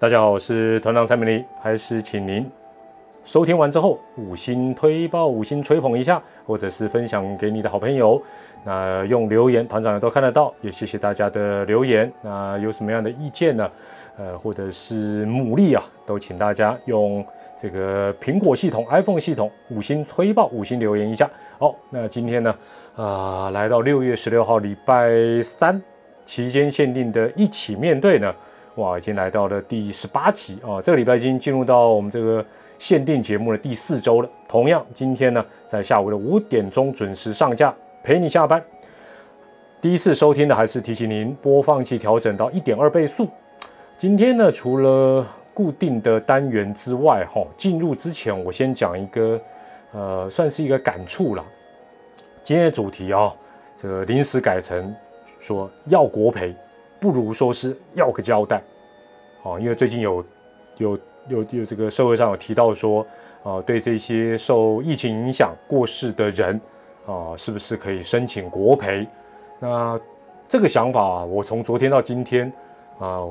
大家好，我是团长蔡明黎，还是请您收听完之后五星推报、五星吹捧一下，或者是分享给你的好朋友。那用留言，团长也都看得到，也谢谢大家的留言。那有什么样的意见呢？呃，或者是鼓励啊，都请大家用这个苹果系统、iPhone 系统五星推报、五星留言一下。好，那今天呢，啊，来到六月十六号礼拜三期间限定的一起面对呢。哇，已经来到了第十八期啊！这个礼拜已经进入到我们这个限定节目的第四周了。同样，今天呢，在下午的五点钟准时上架，陪你下班。第一次收听的还是提醒您，播放器调整到一点二倍速。今天呢，除了固定的单元之外，哈，进入之前我先讲一个，呃，算是一个感触啦。今天的主题啊，这个临时改成说要国赔。不如说是要个交代，哦，因为最近有有有有这个社会上有提到说，啊，对这些受疫情影响过世的人，啊，是不是可以申请国赔？那这个想法，我从昨天到今天，啊，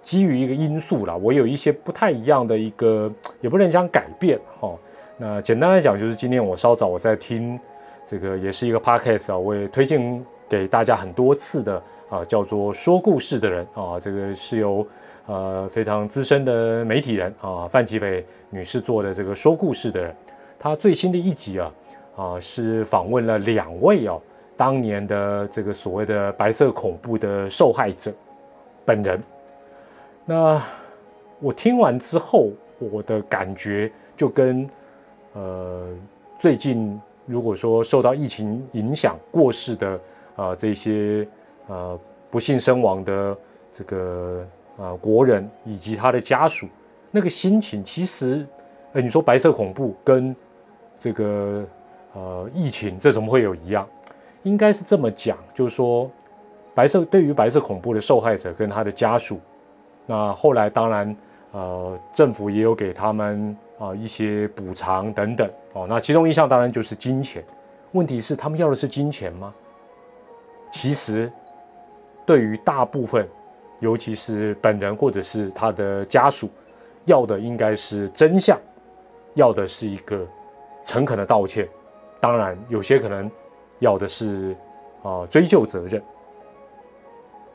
基于一个因素啦，我有一些不太一样的一个，也不能讲改变，哈。那简单来讲，就是今天我稍早我在听这个，也是一个 podcast 啊，我也推荐给大家很多次的。啊，叫做说故事的人啊，这个是由呃非常资深的媒体人啊范启斐女士做的这个说故事的人，她最新的一集啊啊是访问了两位哦当年的这个所谓的白色恐怖的受害者本人。那我听完之后，我的感觉就跟呃最近如果说受到疫情影响过世的啊这些。呃，不幸身亡的这个呃国人以及他的家属，那个心情其实，呃，你说白色恐怖跟这个呃疫情，这怎么会有一样？应该是这么讲，就是说，白色对于白色恐怖的受害者跟他的家属，那后来当然呃政府也有给他们啊一些补偿等等哦，那其中一项当然就是金钱。问题是他们要的是金钱吗？其实。对于大部分，尤其是本人或者是他的家属，要的应该是真相，要的是一个诚恳的道歉。当然，有些可能要的是啊追究责任。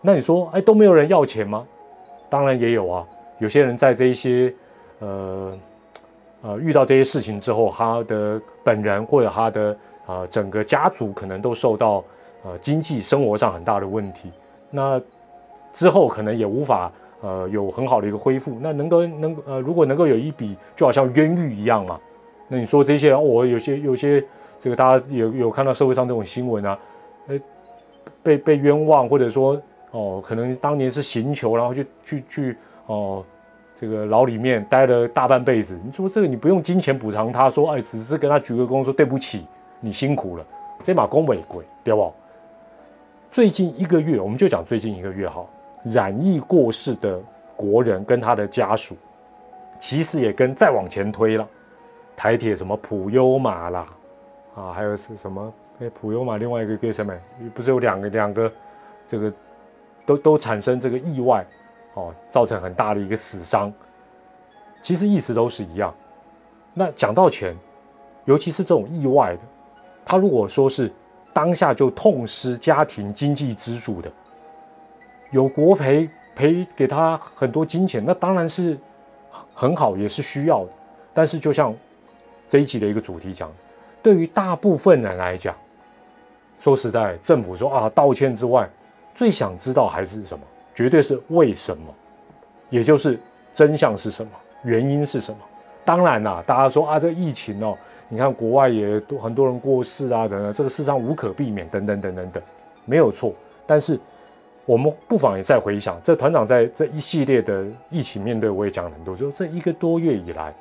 那你说，哎，都没有人要钱吗？当然也有啊。有些人在这一些呃呃遇到这些事情之后，他的本人或者他的啊整个家族可能都受到呃经济生活上很大的问题。那之后可能也无法呃有很好的一个恢复。那能够能呃如果能够有一笔就好像冤狱一样嘛？那你说这些人，我有些有些这个大家有有看到社会上这种新闻啊，呃被被冤枉或者说哦可能当年是刑求，然后去去去哦这个牢里面待了大半辈子。你说这个你不用金钱补偿他，说哎只是跟他鞠个躬说对不起，你辛苦了，这马公伟贵对不？最近一个月，我们就讲最近一个月哈，染疫过世的国人跟他的家属，其实也跟再往前推了，台铁什么普悠玛啦，啊，还有是什么？哎，普悠玛另外一个叫什么？不是有两个两个，这个都都产生这个意外，哦，造成很大的一个死伤，其实意思都是一样。那讲到钱，尤其是这种意外的，他如果说是。当下就痛失家庭经济支柱的，有国赔赔给他很多金钱，那当然是很好，也是需要的。但是就像这一集的一个主题讲，对于大部分人来讲，说实在，政府说啊道歉之外，最想知道还是什么？绝对是为什么，也就是真相是什么，原因是什么？当然啦，大家说啊这疫情哦。你看国外也多很多人过世啊，等等，这个世上无可避免，等等等等等，没有错。但是我们不妨也再回想，这团长在这一系列的疫情面对，我也讲了很多，就这一个多月以来，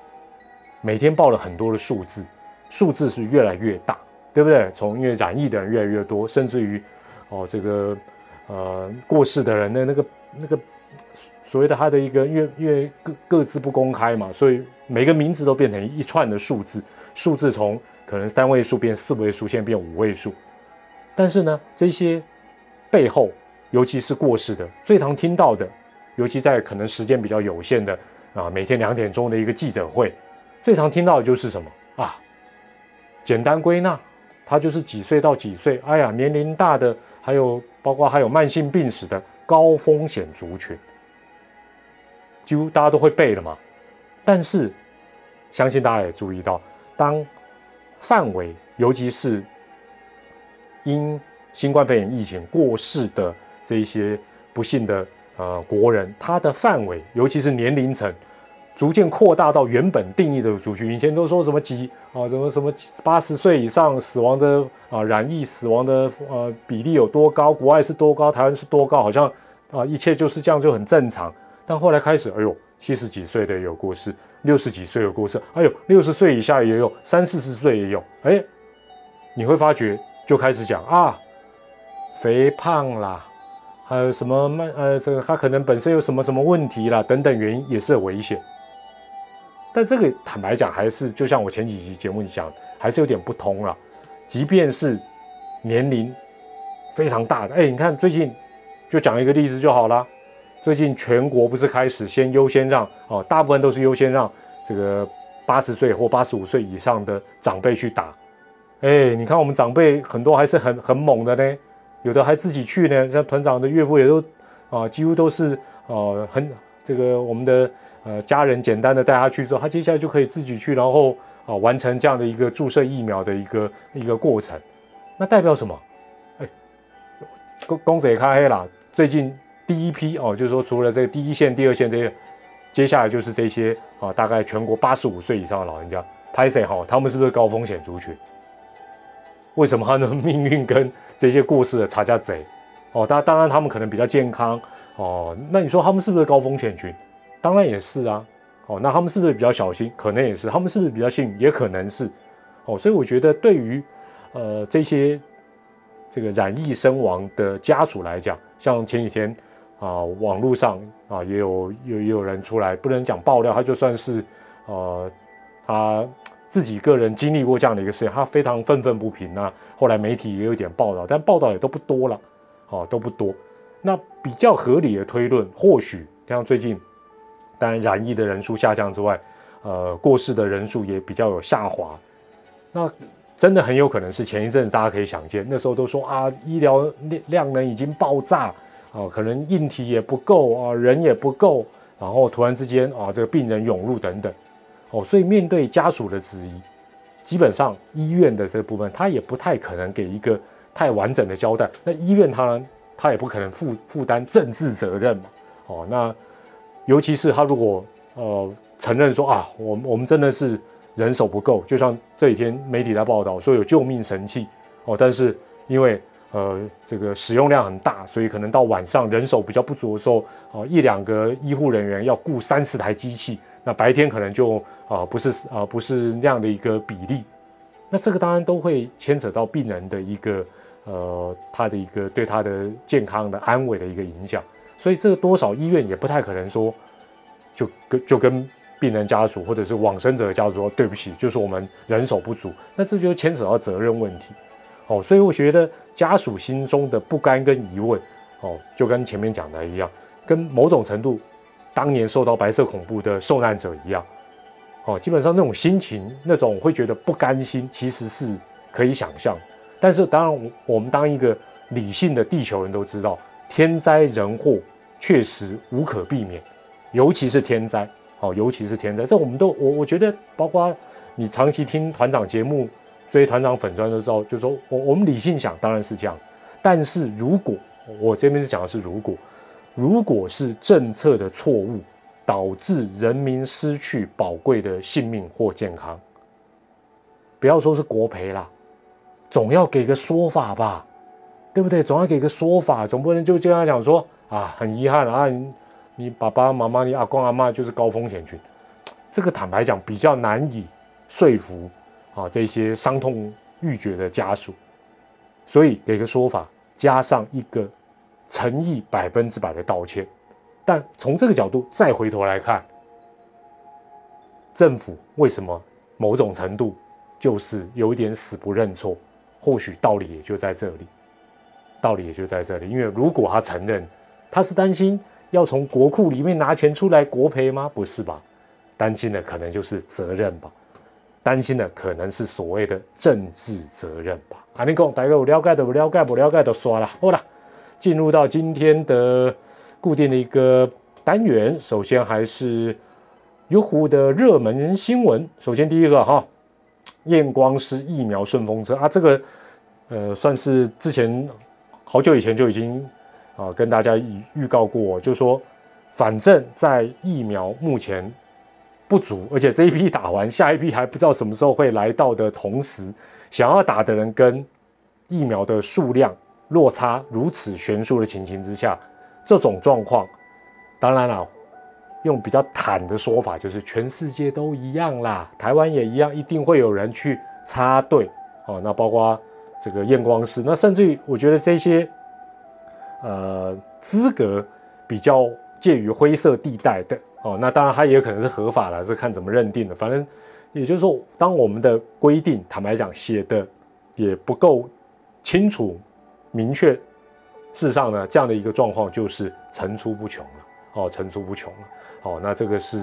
每天报了很多的数字，数字是越来越大，对不对？从因为染疫的人越来越多，甚至于哦这个呃过世的人的那个那个所谓的他的一个，因为因为各各自不公开嘛，所以每个名字都变成一串的数字。数字从可能三位数变四位数，现在变五位数。但是呢，这些背后，尤其是过世的，最常听到的，尤其在可能时间比较有限的啊，每天两点钟的一个记者会，最常听到的就是什么啊？简单归纳，他就是几岁到几岁，哎呀，年龄大的，还有包括还有慢性病史的高风险族群，几乎大家都会背了嘛。但是，相信大家也注意到，当范围，尤其是因新冠肺炎疫情过世的这一些不幸的呃国人，他的范围，尤其是年龄层，逐渐扩大到原本定义的族群。以前都说什么几啊，什么什么八十岁以上死亡的啊染疫死亡的呃比例有多高，国外是多高，台湾是多高，好像啊一切就是这样就很正常。但后来开始，哎呦，七十几岁的有过世，六十几岁有过世，哎呦，六十岁以下也有，三四十岁也有，哎，你会发觉就开始讲啊。肥胖啦，还有什么慢呃，这个他可能本身有什么什么问题啦，等等原因也是很危险。但这个坦白讲，还是就像我前几期节目讲，还是有点不通了。即便是年龄非常大的，哎，你看最近就讲一个例子就好了。最近全国不是开始先优先让哦，大部分都是优先让这个八十岁或八十五岁以上的长辈去打。哎，你看我们长辈很多还是很很猛的呢。有的还自己去呢，像团长的岳父也都啊，几乎都是呃很这个我们的呃家人简单的带他去之后，他接下来就可以自己去，然后啊完成这样的一个注射疫苗的一个一个过程。那代表什么？哎，公公子也开黑了。最近第一批哦，就是说除了这第一线、第二线这些，接下来就是这些啊，大概全国八十五岁以上的老人家，拍谁哈？他们是不是高风险族群？为什么他的命运跟？这些过世的差价贼，哦，当当然他们可能比较健康，哦，那你说他们是不是高风险群？当然也是啊，哦，那他们是不是比较小心？可能也是，他们是不是比较幸运？也可能是，哦，所以我觉得对于呃这些这个染疫身亡的家属来讲，像前几天啊网络上啊也有有也有人出来，不能讲爆料，他就算是呃他。自己个人经历过这样的一个事情，他非常愤愤不平。那后来媒体也有点报道，但报道也都不多了，哦，都不多。那比较合理的推论，或许像最近，当然染疫的人数下降之外，呃，过世的人数也比较有下滑。那真的很有可能是前一阵子大家可以想见，那时候都说啊，医疗量能已经爆炸啊，可能硬体也不够啊，人也不够，然后突然之间啊，这个病人涌入等等。哦，所以面对家属的质疑，基本上医院的这部分，他也不太可能给一个太完整的交代。那医院他呢他也不可能负负担政治责任嘛。哦，那尤其是他如果呃承认说啊，我我们真的是人手不够，就像这几天媒体在报道说有救命神器哦，但是因为呃这个使用量很大，所以可能到晚上人手比较不足的时候，哦一两个医护人员要雇三十台机器。那白天可能就啊不是啊不是那样的一个比例，那这个当然都会牵扯到病人的一个呃他的一个对他的健康的安危的一个影响，所以这个多少医院也不太可能说就跟就跟病人家属或者是往生者的家属说对不起，就是我们人手不足，那这就牵扯到责任问题哦，所以我觉得家属心中的不甘跟疑问哦，就跟前面讲的一样，跟某种程度。当年受到白色恐怖的受难者一样，哦，基本上那种心情，那种会觉得不甘心，其实是可以想象。但是，当然，我们当一个理性的地球人都知道，天灾人祸确实无可避免，尤其是天灾，哦，尤其是天灾，这我们都我我觉得，包括你长期听团长节目，追团长粉砖的时候，就说我我们理性想，当然是这样。但是如果我这边是讲的是如果。如果是政策的错误导致人民失去宝贵的性命或健康，不要说是国赔啦，总要给个说法吧，对不对？总要给个说法，总不能就这样讲说啊，很遗憾啊，你爸爸妈妈、你阿公阿妈就是高风险群，这个坦白讲比较难以说服啊这些伤痛欲绝的家属，所以给个说法，加上一个。诚意百分之百的道歉，但从这个角度再回头来看，政府为什么某种程度就是有一点死不认错？或许道理也就在这里，道理也就在这里。因为如果他承认他是担心要从国库里面拿钱出来国赔吗？不是吧？担心的可能就是责任吧，担心的可能是所谓的政治责任吧。阿尼讲，大家有了解的，不了解不了解的刷了。好了，进入到今天的固定的一个单元，首先还是优酷的热门新闻。首先第一个哈，验光师疫苗顺风车啊，这个呃算是之前好久以前就已经啊跟大家预告过，就说反正在疫苗目前不足，而且这一批打完，下一批还不知道什么时候会来到的同时。想要打的人跟疫苗的数量落差如此悬殊的情形之下，这种状况，当然了，用比较坦的说法，就是全世界都一样啦，台湾也一样，一定会有人去插队哦。那包括这个验光师，那甚至于我觉得这些呃资格比较介于灰色地带的哦，那当然它也可能是合法的，是看怎么认定的，反正。也就是说，当我们的规定坦白讲写的也不够清楚、明确，事实上呢，这样的一个状况就是层出不穷了。哦，层出不穷了。哦，那这个是，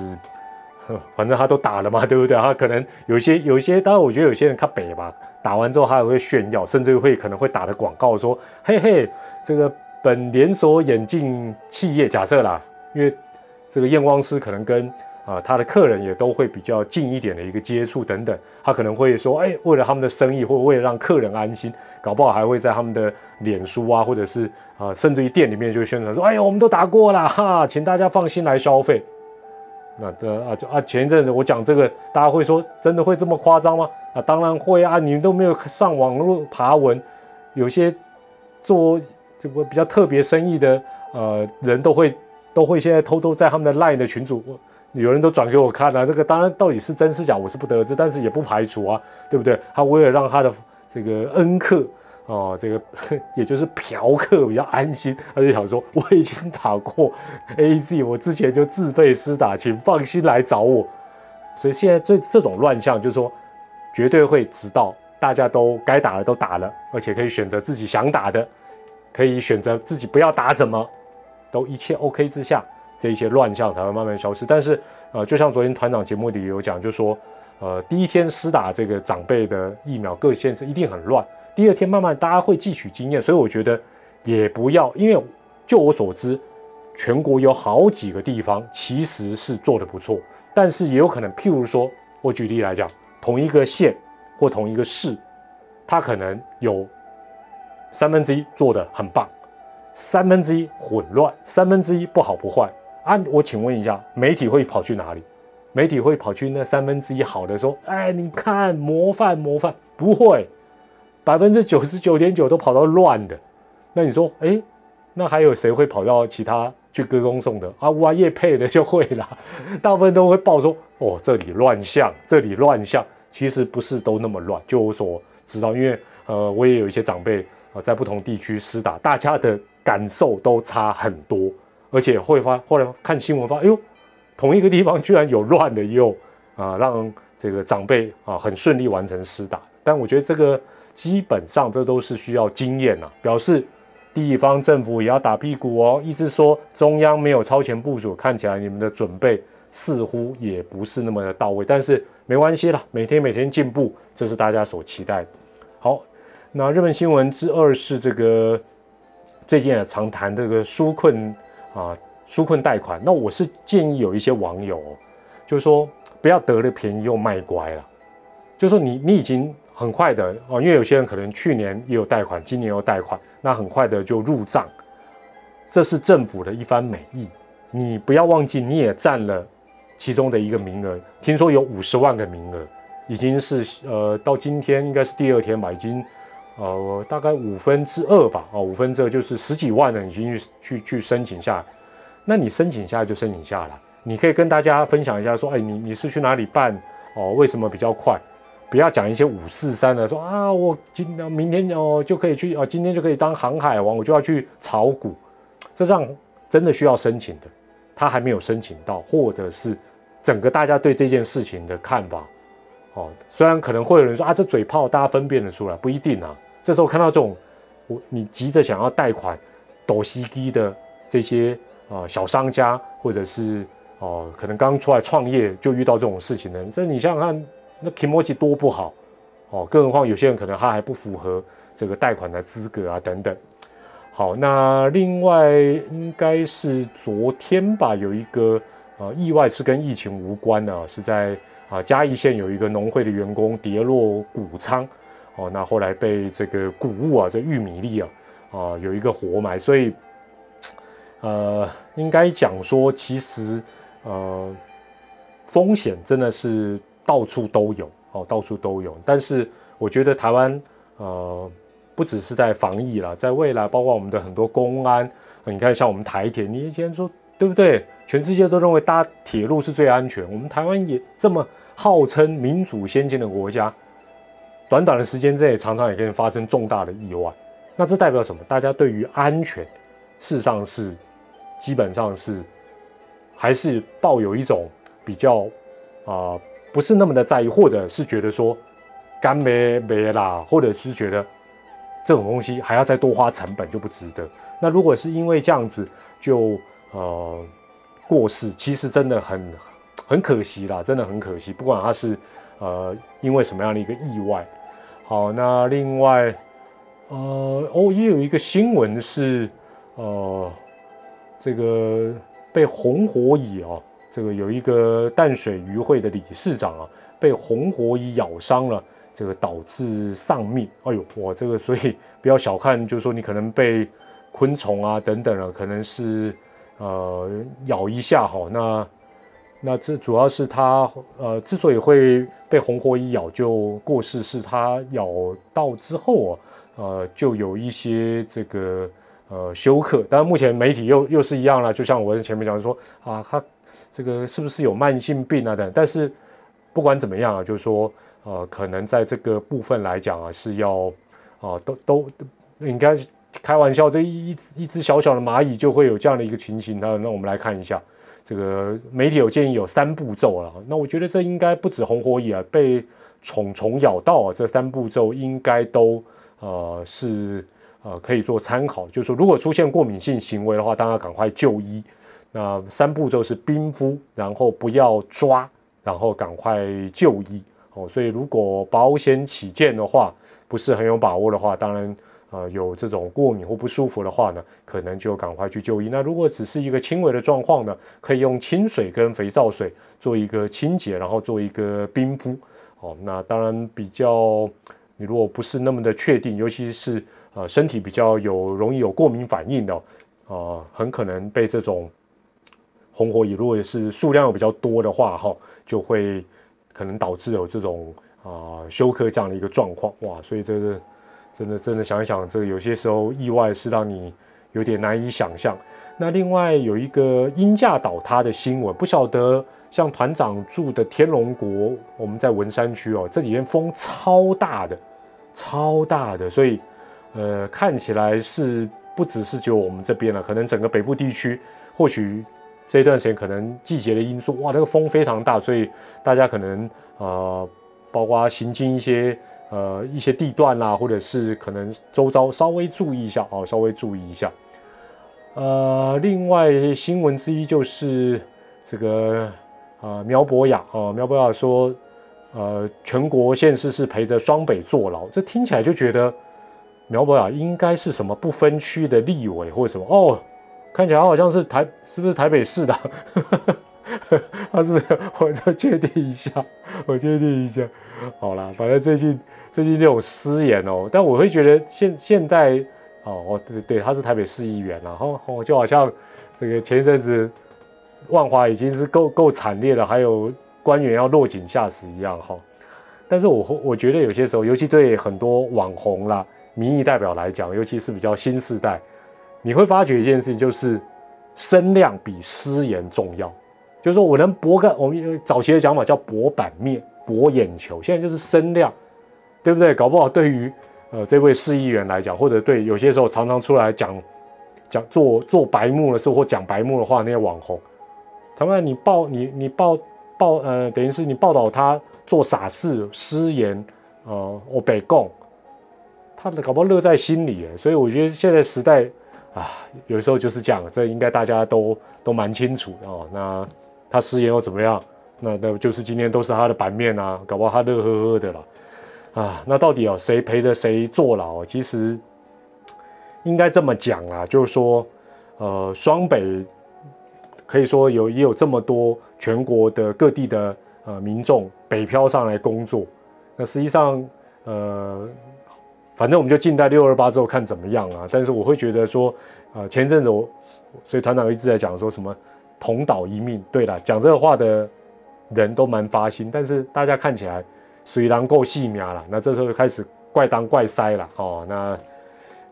反正他都打了嘛，对不对？他可能有些、有些，当然我觉得有些人他北吧，打完之后他还会炫耀，甚至会可能会打的广告说：“嘿嘿，这个本连锁眼镜企业，假设啦，因为这个验光师可能跟。”啊，他的客人也都会比较近一点的一个接触等等，他可能会说，哎，为了他们的生意，或为了让客人安心，搞不好还会在他们的脸书啊，或者是啊，甚至于店里面就宣传说，哎呀，我们都打过了哈，请大家放心来消费。那的啊，就啊，前一阵子我讲这个，大家会说，真的会这么夸张吗？啊，当然会啊，你们都没有上网络爬文，有些做这个比较特别生意的呃人都会都会现在偷偷在他们的 LINE 的群组。有人都转给我看了，这个当然到底是真是假，我是不得而知，但是也不排除啊，对不对？他为了让他的这个恩客哦，这个 也就是嫖客比较安心，他就想说我已经打过 A Z，我之前就自费施打，请放心来找我。所以现在这这种乱象，就是说绝对会直到大家都该打的都打了，而且可以选择自己想打的，可以选择自己不要打什么，都一切 OK 之下。这些乱象才会慢慢消失，但是，呃，就像昨天团长节目里有讲，就说，呃，第一天施打这个长辈的疫苗，各县市一定很乱。第二天慢慢大家会汲取经验，所以我觉得也不要，因为就我所知，全国有好几个地方其实是做的不错，但是也有可能，譬如说，我举例来讲，同一个县或同一个市，它可能有三分之一做的很棒，三分之一混乱，三分之一不好不坏。啊，我请问一下，媒体会跑去哪里？媒体会跑去那三分之一好的说，哎，你看模范模范，不会，百分之九十九点九都跑到乱的。那你说，哎，那还有谁会跑到其他去歌功颂德啊？哇，叶配的就会啦，大部分都会报说，哦，这里乱象，这里乱象，其实不是都那么乱。就我所知道，因为呃，我也有一些长辈啊，在不同地区施打，大家的感受都差很多。而且会发，后来看新闻发，哎呦，同一个地方居然有乱的，也有啊，让这个长辈啊很顺利完成施打。但我觉得这个基本上这都是需要经验呐，表示地方政府也要打屁股哦。一直说中央没有超前部署，看起来你们的准备似乎也不是那么的到位。但是没关系啦，每天每天进步，这是大家所期待的。好，那日本新闻之二是这个最近也常谈这个纾困。啊，纾困贷款，那我是建议有一些网友，哦就是说不要得了便宜又卖乖了，就是说你你已经很快的哦，因为有些人可能去年也有贷款，今年有贷款，那很快的就入账，这是政府的一番美意，你不要忘记你也占了其中的一个名额，听说有五十万个名额，已经是呃到今天应该是第二天吧，已经。呃，大概五分之二吧，哦，五分之二就是十几万人已经去去去申请下来，那你申请下来就申请下来，你可以跟大家分享一下，说，哎，你你是去哪里办？哦，为什么比较快？不要讲一些五四三的，说啊，我今明天哦就可以去，哦，今天就可以当航海王，我就要去炒股，这让真的需要申请的，他还没有申请到，或者是整个大家对这件事情的看法，哦，虽然可能会有人说啊，这嘴炮，大家分辨得出来，不一定啊。这时候看到这种，我你急着想要贷款，抖西低的这些啊小商家，或者是哦可能刚出来创业就遇到这种事情的，这你想想看，那 Kimoji 多不好哦，更何况有些人可能他还不符合这个贷款的资格啊等等。好，那另外应该是昨天吧，有一个呃意外是跟疫情无关的，是在啊嘉义县有一个农会的员工跌落谷仓，哦，那后来被这个谷物啊，这玉米粒啊啊有一个活埋，所以呃应该讲说，其实呃风险真的是到处都有，哦，到处都有，但是我觉得台湾呃。不只是在防疫了，在未来，包括我们的很多公安，你看像我们台铁，你以前说对不对？全世界都认为搭铁路是最安全，我们台湾也这么号称民主先进的国家，短短的时间之内，常常也可以发生重大的意外。那这代表什么？大家对于安全，事实上是基本上是还是抱有一种比较啊，不是那么的在意，或者是觉得说干没没啦，或者是觉得。这种东西还要再多花成本就不值得。那如果是因为这样子就呃过世，其实真的很很可惜啦，真的很可惜。不管他是呃因为什么样的一个意外。好，那另外呃哦也有一个新闻是呃这个被红火蚁哦，这个有一个淡水渔会的理事长啊被红火蚁咬伤了。这个导致丧命，哎呦，我这个所以不要小看，就是说你可能被昆虫啊等等了，可能是呃咬一下哈，那那这主要是它呃之所以会被红火蚁咬就过世，是它咬到之后啊，呃就有一些这个呃休克，但目前媒体又又是一样了，就像我前面讲说啊，它这个是不是有慢性病啊等，但是不管怎么样啊，就是说。呃，可能在这个部分来讲啊，是要啊，都都应该开玩笑，这一一只小小的蚂蚁就会有这样的一个情形。那那我们来看一下，这个媒体有建议有三步骤啊。那我觉得这应该不止红火蚁啊，被虫虫咬到啊，这三步骤应该都呃是呃可以做参考。就是说，如果出现过敏性行为的话，大家赶快就医。那三步骤是冰敷，然后不要抓，然后赶快就医。哦，所以如果保险起见的话，不是很有把握的话，当然，呃，有这种过敏或不舒服的话呢，可能就赶快去就医。那如果只是一个轻微的状况呢，可以用清水跟肥皂水做一个清洁，然后做一个冰敷。哦，那当然比较，你如果不是那么的确定，尤其是呃身体比较有容易有过敏反应的，呃，很可能被这种红火蚁，如果是数量比较多的话，哈，就会。可能导致有这种啊休克这样的一个状况哇，所以这个真的真的想一想，这个有些时候意外是让你有点难以想象。那另外有一个鹰架倒塌的新闻，不晓得像团长住的天龙国，我们在文山区哦，这几天风超大的，超大的，所以呃看起来是不只是只有我们这边了，可能整个北部地区或许。这段时间可能季节的因素，哇，那个风非常大，所以大家可能呃，包括行经一些呃一些地段啦，或者是可能周遭稍微注意一下哦，稍微注意一下。呃，另外新闻之一就是这个呃苗博雅啊，苗博雅说呃全国县市是陪着双北坐牢，这听起来就觉得苗博雅应该是什么不分区的立委或者什么哦。看起来好像是台，是不是台北市的？他是，我再确定一下，我确定一下。好啦，反正最近最近这种失言哦，但我会觉得现现在哦，哦对对，他是台北市议员然后哦，就好像这个前一阵子万华已经是够够惨烈了，还有官员要落井下石一样哈。但是我我觉得有些时候，尤其对很多网红啦、民意代表来讲，尤其是比较新时代。你会发觉一件事情，就是声量比失言重要。就是说我能博个，我们早期的讲法叫博版面、博眼球，现在就是声量，对不对？搞不好对于呃这位市议员来讲，或者对有些时候常常出来讲讲做做白目的事或讲白目的话那些网红，他们你报你你报报呃，等于是你报道他做傻事、失言，呃，我北共，他搞不好乐在心里。所以我觉得现在时代。啊，有时候就是这样，这应该大家都都蛮清楚哦。那他失言又怎么样？那那就是今天都是他的版面啊，搞不好他乐呵呵的了啊。那到底哦，谁陪着谁坐牢？其实应该这么讲啊，就是说，呃，双北可以说有也有这么多全国的各地的呃民众北漂上来工作。那实际上，呃。反正我们就静待六二八之后看怎么样啊！但是我会觉得说，呃，前阵子我，所以团长一直在讲说什么同岛一命。对了，讲这个话的人都蛮发心，但是大家看起来水囊够细苗了，那这时候就开始怪当怪塞了哦。那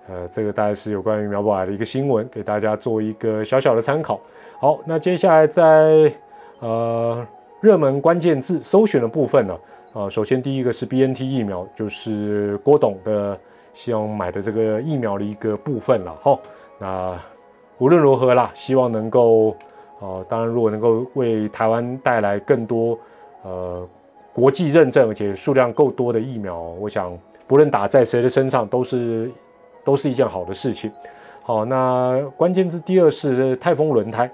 呃，这个大概是有关于苗博海的一个新闻，给大家做一个小小的参考。好，那接下来在呃热门关键字搜寻的部分呢？首先第一个是 B N T 疫苗，就是郭董的希望买的这个疫苗的一个部分了。哈，那无论如何啦，希望能够，呃，当然如果能够为台湾带来更多呃国际认证而且数量够多的疫苗，我想不论打在谁的身上都是都是一件好的事情。好，那关键字第二是泰丰轮胎，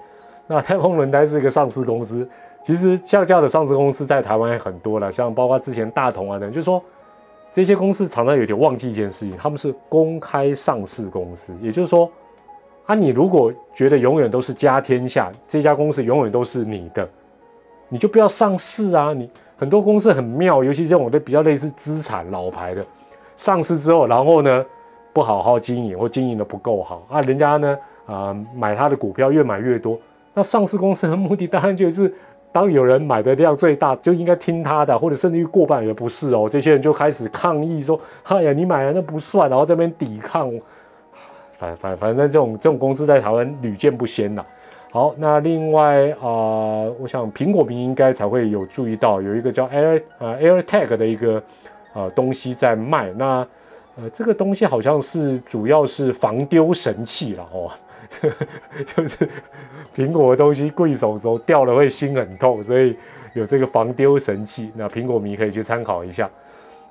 那泰丰轮胎是一个上市公司。其实像这样的上市公司在台湾也很多了，像包括之前大同啊等，就是说这些公司常常有点忘记一件事情，他们是公开上市公司，也就是说，啊，你如果觉得永远都是家天下，这家公司永远都是你的，你就不要上市啊！你很多公司很妙，尤其这种的比较类似资产老牌的，上市之后，然后呢不好好经营或经营的不够好啊，人家呢啊买他的股票越买越多，那上市公司的目的当然就是。当有人买的量最大，就应该听他的，或者甚至于过半也不是哦。这些人就开始抗议说：“哎呀，你买了那不算。”然后这边抵抗，反反反正这种这种公司在台湾屡见不鲜呐。好，那另外啊，我想苹果民应该才会有注意到，有一个叫 Air 呃 AirTag 的一个呃东西在卖。那呃这个东西好像是主要是防丢神器了哦。就是苹果的东西贵手手掉了会心很痛，所以有这个防丢神器。那苹果迷可以去参考一下。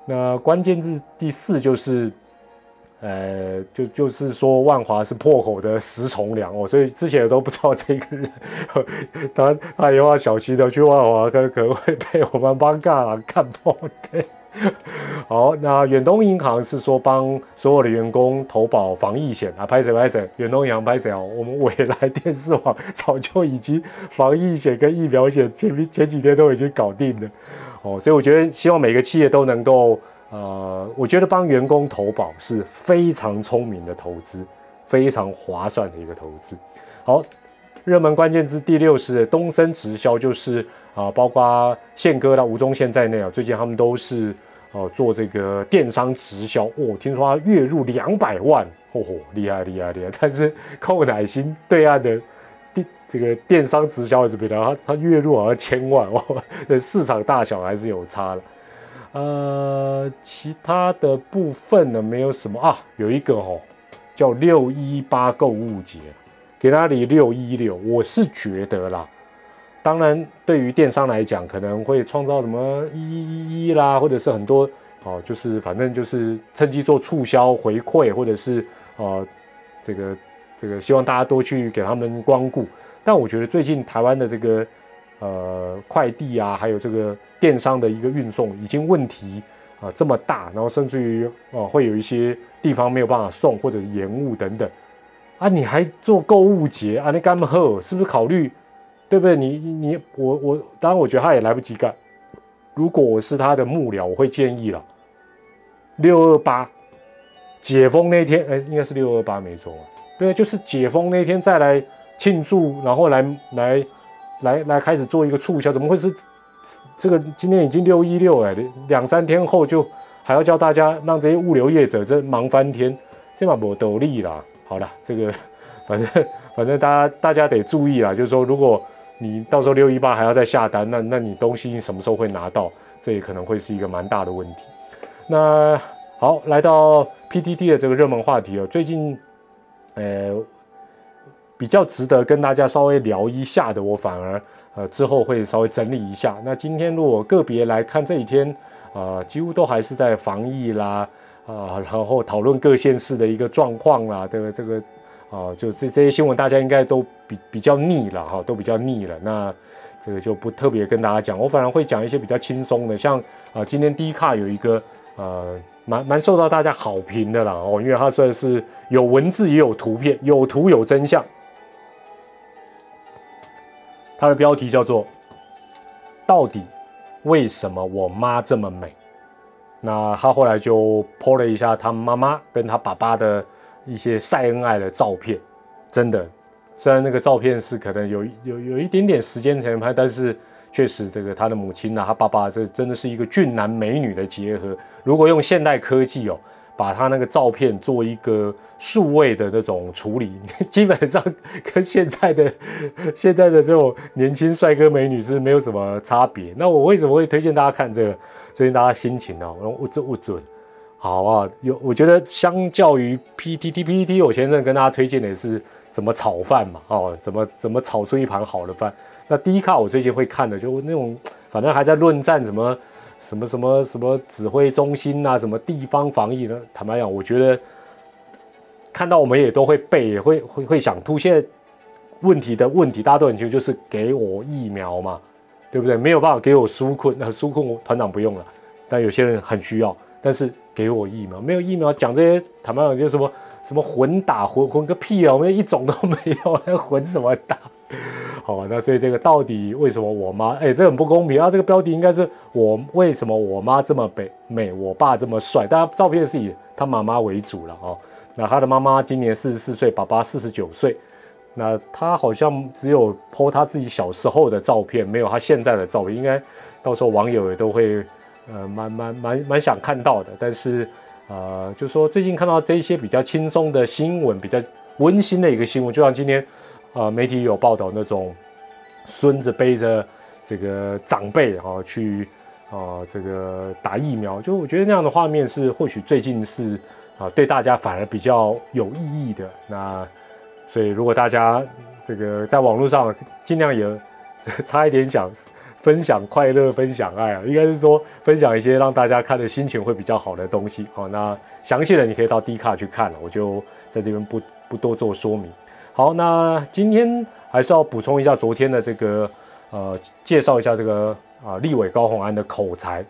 那关键字第四就是，呃，就就是说万华是破口的十重梁哦，所以之前都不知道这个人，他他以后小心的去万华，可可能会被我们帮干了看破的。好，那远东银行是说帮所有的员工投保防疫险啊，拍谁拍谁，远东银行拍谁哦，我们未来电视网早就已经防疫险跟疫苗险前前几天都已经搞定了哦，所以我觉得希望每个企业都能够呃，我觉得帮员工投保是非常聪明的投资，非常划算的一个投资。好，热门关键字第六是东森直销，就是。啊，包括宪哥到吴宗宪在内啊，最近他们都是哦做这个电商直销哦，听说他月入两百万，嚯嚯，厉害厉害厉害！但是寇乃馨对岸的电这个电商直销还是比较，他他月入好像千万哦，市场大小还是有差了。呃，其他的部分呢，没有什么啊，有一个哦，叫六一八购物节，给那里六一六，我是觉得啦。当然，对于电商来讲，可能会创造什么一一一啦，或者是很多哦，就是反正就是趁机做促销回馈，或者是呃这个这个希望大家多去给他们光顾。但我觉得最近台湾的这个呃快递啊，还有这个电商的一个运送，已经问题啊这么大，然后甚至于哦会有一些地方没有办法送，或者延误等等啊，你还做购物节啊？你干嘛喝？是不是考虑？对不对？你你我我，当然我觉得他也来不及干。如果我是他的幕僚，我会建议了，六二八解封那天，哎，应该是六二八没错。对，就是解封那天再来庆祝，然后来来来来开始做一个促销。怎么会是这个？今天已经六一六哎，两三天后就还要叫大家让这些物流业者这忙翻天，这把我斗力啦。好了，这个 反正反正大家大家得注意啦，就是说如果。你到时候六一八还要再下单，那那你东西什么时候会拿到？这也可能会是一个蛮大的问题。那好，来到 PTT 的这个热门话题哦，最近呃比较值得跟大家稍微聊一下的，我反而呃之后会稍微整理一下。那今天如果个别来看这几天啊，几乎都还是在防疫啦啊，然后讨论各县市的一个状况啦的这个啊，就这这些新闻大家应该都比比较腻了哈，都比较腻了。那这个就不特别跟大家讲，我反而会讲一些比较轻松的，像啊，今天第一卡有一个呃，蛮蛮受到大家好评的啦哦，因为它算是有文字也有图片，有图有真相。它的标题叫做“到底为什么我妈这么美”。那他后来就 po 了一下他妈妈跟他爸爸的一些晒恩爱的照片，真的，虽然那个照片是可能有有有一点点时间才能拍，但是确实这个他的母亲呐，他爸爸这真的是一个俊男美女的结合。如果用现代科技哦。把他那个照片做一个数位的那种处理，基本上跟现在的 现在的这种年轻帅哥美女是没有什么差别。那我为什么会推荐大家看这个？最近大家心情呢，我这不准，好啊。有我觉得相较于 PTT，PTT 我前阵跟大家推荐的是怎么炒饭嘛，哦，怎么怎么炒出一盘好的饭。那第一卡我最近会看的就那种，反正还在论战什么。什么什么什么指挥中心呐，什么地方防疫呢？坦白讲，我觉得看到我们也都会背，也会会会想吐。现在问题的问题，大家都很清楚，就是给我疫苗嘛，对不对？没有办法给我纾困，那纾困团长不用了，但有些人很需要，但是给我疫苗，没有疫苗讲这些，坦白讲就什么什么混打混混个屁啊！我们一种都没有，还混什么打？好，那所以这个到底为什么我妈？哎，这很不公平啊！这个标题应该是我为什么我妈这么美，美我爸这么帅？大家照片是以他妈妈为主了哦。那他的妈妈今年四十四岁，爸爸四十九岁。那他好像只有 po 他自己小时候的照片，没有他现在的照片。应该到时候网友也都会呃蛮蛮蛮蛮想看到的。但是呃，就说最近看到这一些比较轻松的新闻，比较温馨的一个新闻，就像今天。呃，媒体有报道那种孙子背着这个长辈啊去啊这个打疫苗，就我觉得那样的画面是或许最近是啊对大家反而比较有意义的。那所以如果大家这个在网络上尽量也 差一点想分享快乐、分享爱啊，应该是说分享一些让大家看的心情会比较好的东西。好，那详细的你可以到 D 卡去看了，我就在这边不不多做说明。好，那今天还是要补充一下昨天的这个，呃，介绍一下这个啊，立委高鸿安的口才。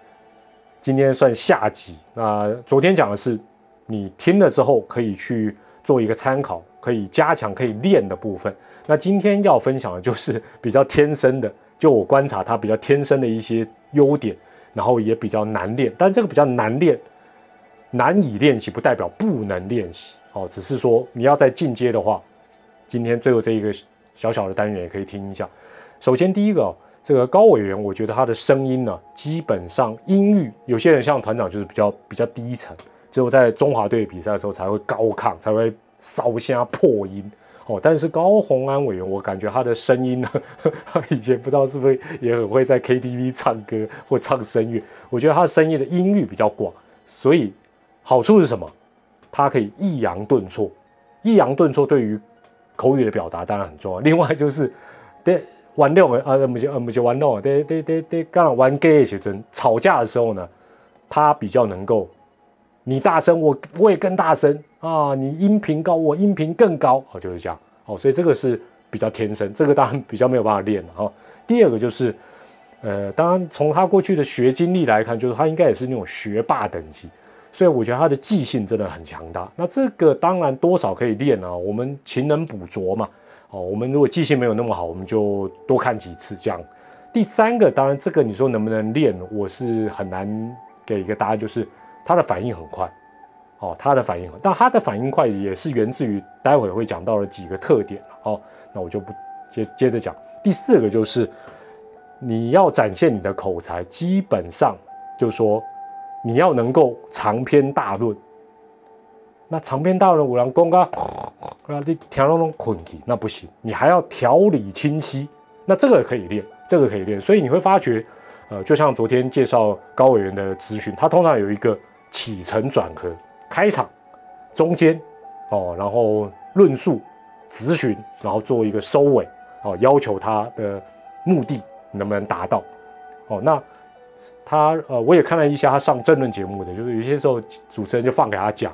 今天算下集。那昨天讲的是你听了之后可以去做一个参考，可以加强、可以练的部分。那今天要分享的就是比较天生的，就我观察他比较天生的一些优点，然后也比较难练。但这个比较难练，难以练习不代表不能练习哦，只是说你要在进阶的话。今天最后这一个小小的单元也可以听一下。首先第一个，这个高委员，我觉得他的声音呢，基本上音域，有些人像团长就是比较比较低沉，只有在中华队比赛的时候才会高亢，才会烧瞎破音哦。但是高洪安委员，我感觉他的声音呢，他以前不知道是不是也很会在 KTV 唱歌或唱声乐，我觉得他声音的音域比较广，所以好处是什么？他可以抑扬顿挫，抑扬顿挫对于口语的表达当然很重要。另外就是，对玩弄啊，不是呃不是玩弄啊，对对对对，刚刚玩 gay 时阵吵架的时候呢，他比较能够，你大声我我也更大声啊，你音频高我音频更高，哦就是这样，哦所以这个是比较天生，这个当然比较没有办法练了哈。第二个就是，呃，当然从他过去的学经历来看，就是他应该也是那种学霸等级。所以我觉得他的记性真的很强大。那这个当然多少可以练啊，我们勤能补拙嘛。哦，我们如果记性没有那么好，我们就多看几次这样。第三个，当然这个你说能不能练，我是很难给一个答案，就是他的反应很快。哦，他的反应，但他的反应快也是源自于待会会讲到的几个特点哦，那我就不接接着讲。第四个就是你要展现你的口才，基本上就说。你要能够长篇大论，那长篇大论五郎公啊，啊，你听那种困题那不行，你还要条理清晰，那这个可以练，这个可以练，所以你会发觉，呃，就像昨天介绍高委员的咨询，他通常有一个起承转合，开场、中间，哦，然后论述、咨询，然后做一个收尾，哦，要求他的目的能不能达到，哦，那。他呃，我也看了一下他上争论节目的，就是有些时候主持人就放给他讲，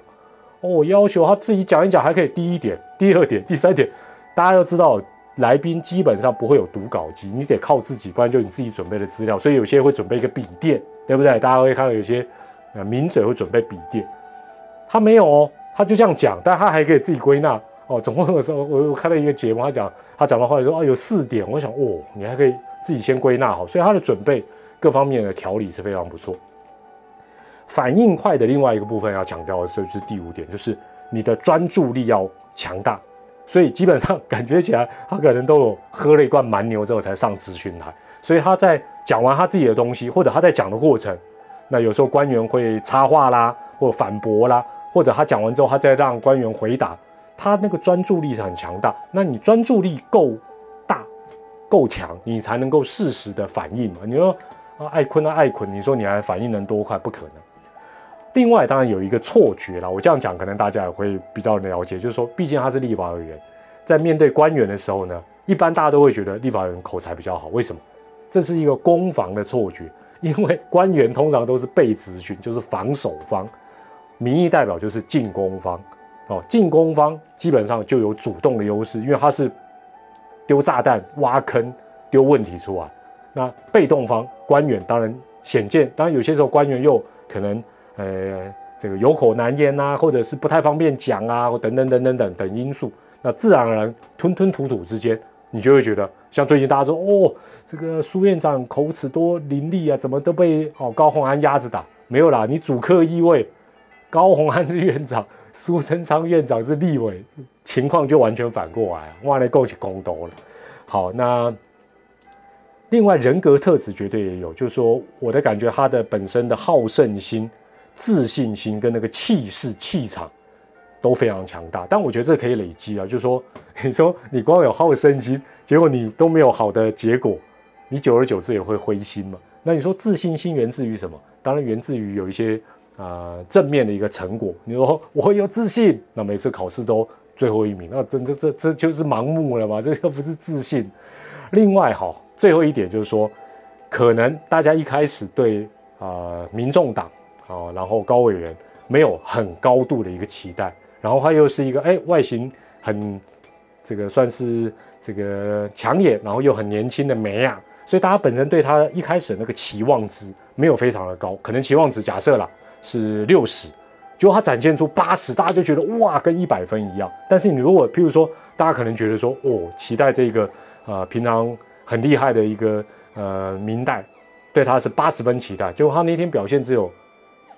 哦，要求他自己讲一讲，还可以第一点、第二点、第三点，大家要知道，来宾基本上不会有读稿机，你得靠自己，不然就你自己准备的资料。所以有些会准备一个笔电，对不对？大家会看到有些呃名嘴会准备笔电，他没有哦，他就这样讲，但他还可以自己归纳哦。总共有时候我我看到一个节目，他讲他讲的话说哦有四点，我想哦你还可以自己先归纳好，所以他的准备各方面的调理是非常不错。反应快的另外一个部分要强调的就是第五点，就是你的专注力要强大。所以基本上感觉起来，他可能都有喝了一罐蛮牛之后才上咨询台。所以他在讲完他自己的东西，或者他在讲的过程，那有时候官员会插话啦，或反驳啦，或者他讲完之后，他再让官员回答，他那个专注力是很强大。那你专注力够大、够强，你才能够适时的反应嘛。你说啊，爱坤啊，爱坤，你说你还反应能多快？不可能。另外，当然有一个错觉啦，我这样讲可能大家也会比较了解，就是说，毕竟他是立法委员，在面对官员的时候呢，一般大家都会觉得立法委员口才比较好。为什么？这是一个攻防的错觉，因为官员通常都是被咨询，就是防守方，民意代表就是进攻方。哦，进攻方基本上就有主动的优势，因为他是丢炸弹、挖坑、丢问题出来。那被动方官员当然显见，当然有些时候官员又可能。呃，这个有口难言呐，或者是不太方便讲啊，或等等等等等等因素，那自然而然吞吞吐吐之间，你就会觉得，像最近大家说，哦，这个苏院长口齿多伶俐啊，怎么都被哦高鸿安压着打？没有啦，你主客意味，高鸿安是院长，苏贞昌院长是立委，情况就完全反过来，哇，那够起公多了。好，那另外人格特质绝对也有，就是说我的感觉，他的本身的好胜心。自信心跟那个气势气场都非常强大，但我觉得这可以累积啊。就是说，你说你光有好胜心，结果你都没有好的结果，你久而久之也会灰心嘛。那你说自信心源自于什么？当然源自于有一些啊正面的一个成果。你说我有自信，那每次考试都最后一名，那真这这这就是盲目了嘛？这个不是自信。另外哈，最后一点就是说，可能大家一开始对啊民众党。哦，然后高委员没有很高度的一个期待，然后他又是一个哎外形很这个算是这个抢眼，然后又很年轻的美啊，所以大家本身对他一开始那个期望值没有非常的高，可能期望值假设啦是六十，结果他展现出八十，大家就觉得哇跟一百分一样。但是你如果譬如说大家可能觉得说哦期待这个呃平常很厉害的一个呃明代对他是八十分期待，结果他那天表现只有。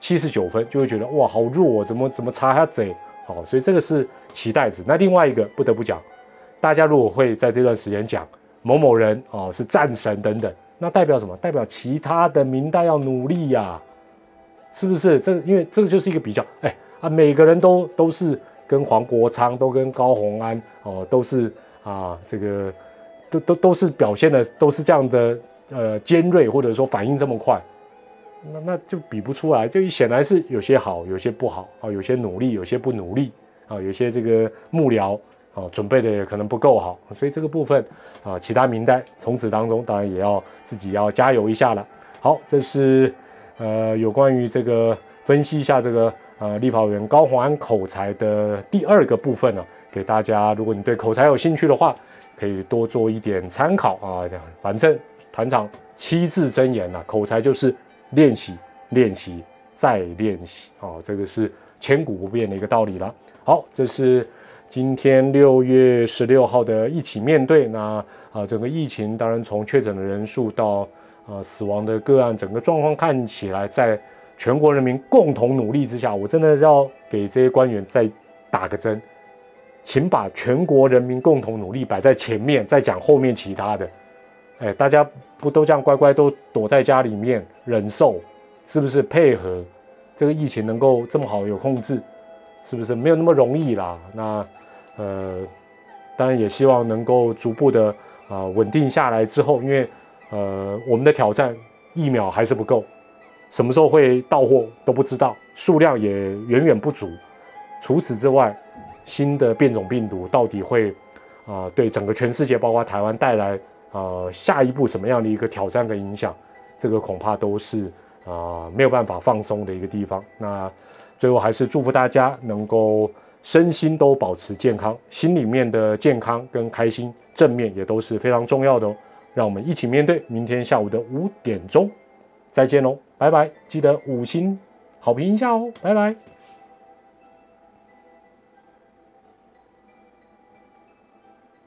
七十九分就会觉得哇好弱，怎么怎么插下嘴，好，所以这个是期待值。那另外一个不得不讲，大家如果会在这段时间讲某某人哦是战神等等，那代表什么？代表其他的明代要努力呀，是不是？这因为这个就是一个比较，哎啊，每个人都都是跟黄国昌，都跟高鸿安哦，都是啊这个都都都是表现的都是这样的呃尖锐，或者说反应这么快。那那就比不出来，就显然是有些好，有些不好啊，有些努力，有些不努力啊，有些这个幕僚啊准备的也可能不够好，所以这个部分啊，其他名单从此当中当然也要自己要加油一下了。好，这是呃有关于这个分析一下这个呃立法委员高鸿安口才的第二个部分呢，给大家，如果你对口才有兴趣的话，可以多做一点参考啊。这样，反正团长七字真言呐，口才就是。练习，练习，再练习，啊，这个是千古不变的一个道理了。好，这是今天六月十六号的一起面对。那啊，整个疫情当然从确诊的人数到啊死亡的个案，整个状况看起来，在全国人民共同努力之下，我真的要给这些官员再打个针，请把全国人民共同努力摆在前面，再讲后面其他的。哎，大家不都这样乖乖都躲在家里面忍受，是不是配合这个疫情能够这么好有控制？是不是没有那么容易啦？那呃，当然也希望能够逐步的啊稳定下来之后，因为呃我们的挑战疫苗还是不够，什么时候会到货都不知道，数量也远远不足。除此之外，新的变种病毒到底会啊对整个全世界，包括台湾带来？呃，下一步什么样的一个挑战跟影响，这个恐怕都是啊没有办法放松的一个地方。那最后还是祝福大家能够身心都保持健康，心里面的健康跟开心正面也都是非常重要的哦。让我们一起面对明天下午的五点钟，再见喽，拜拜！记得五星好评一下哦，拜拜。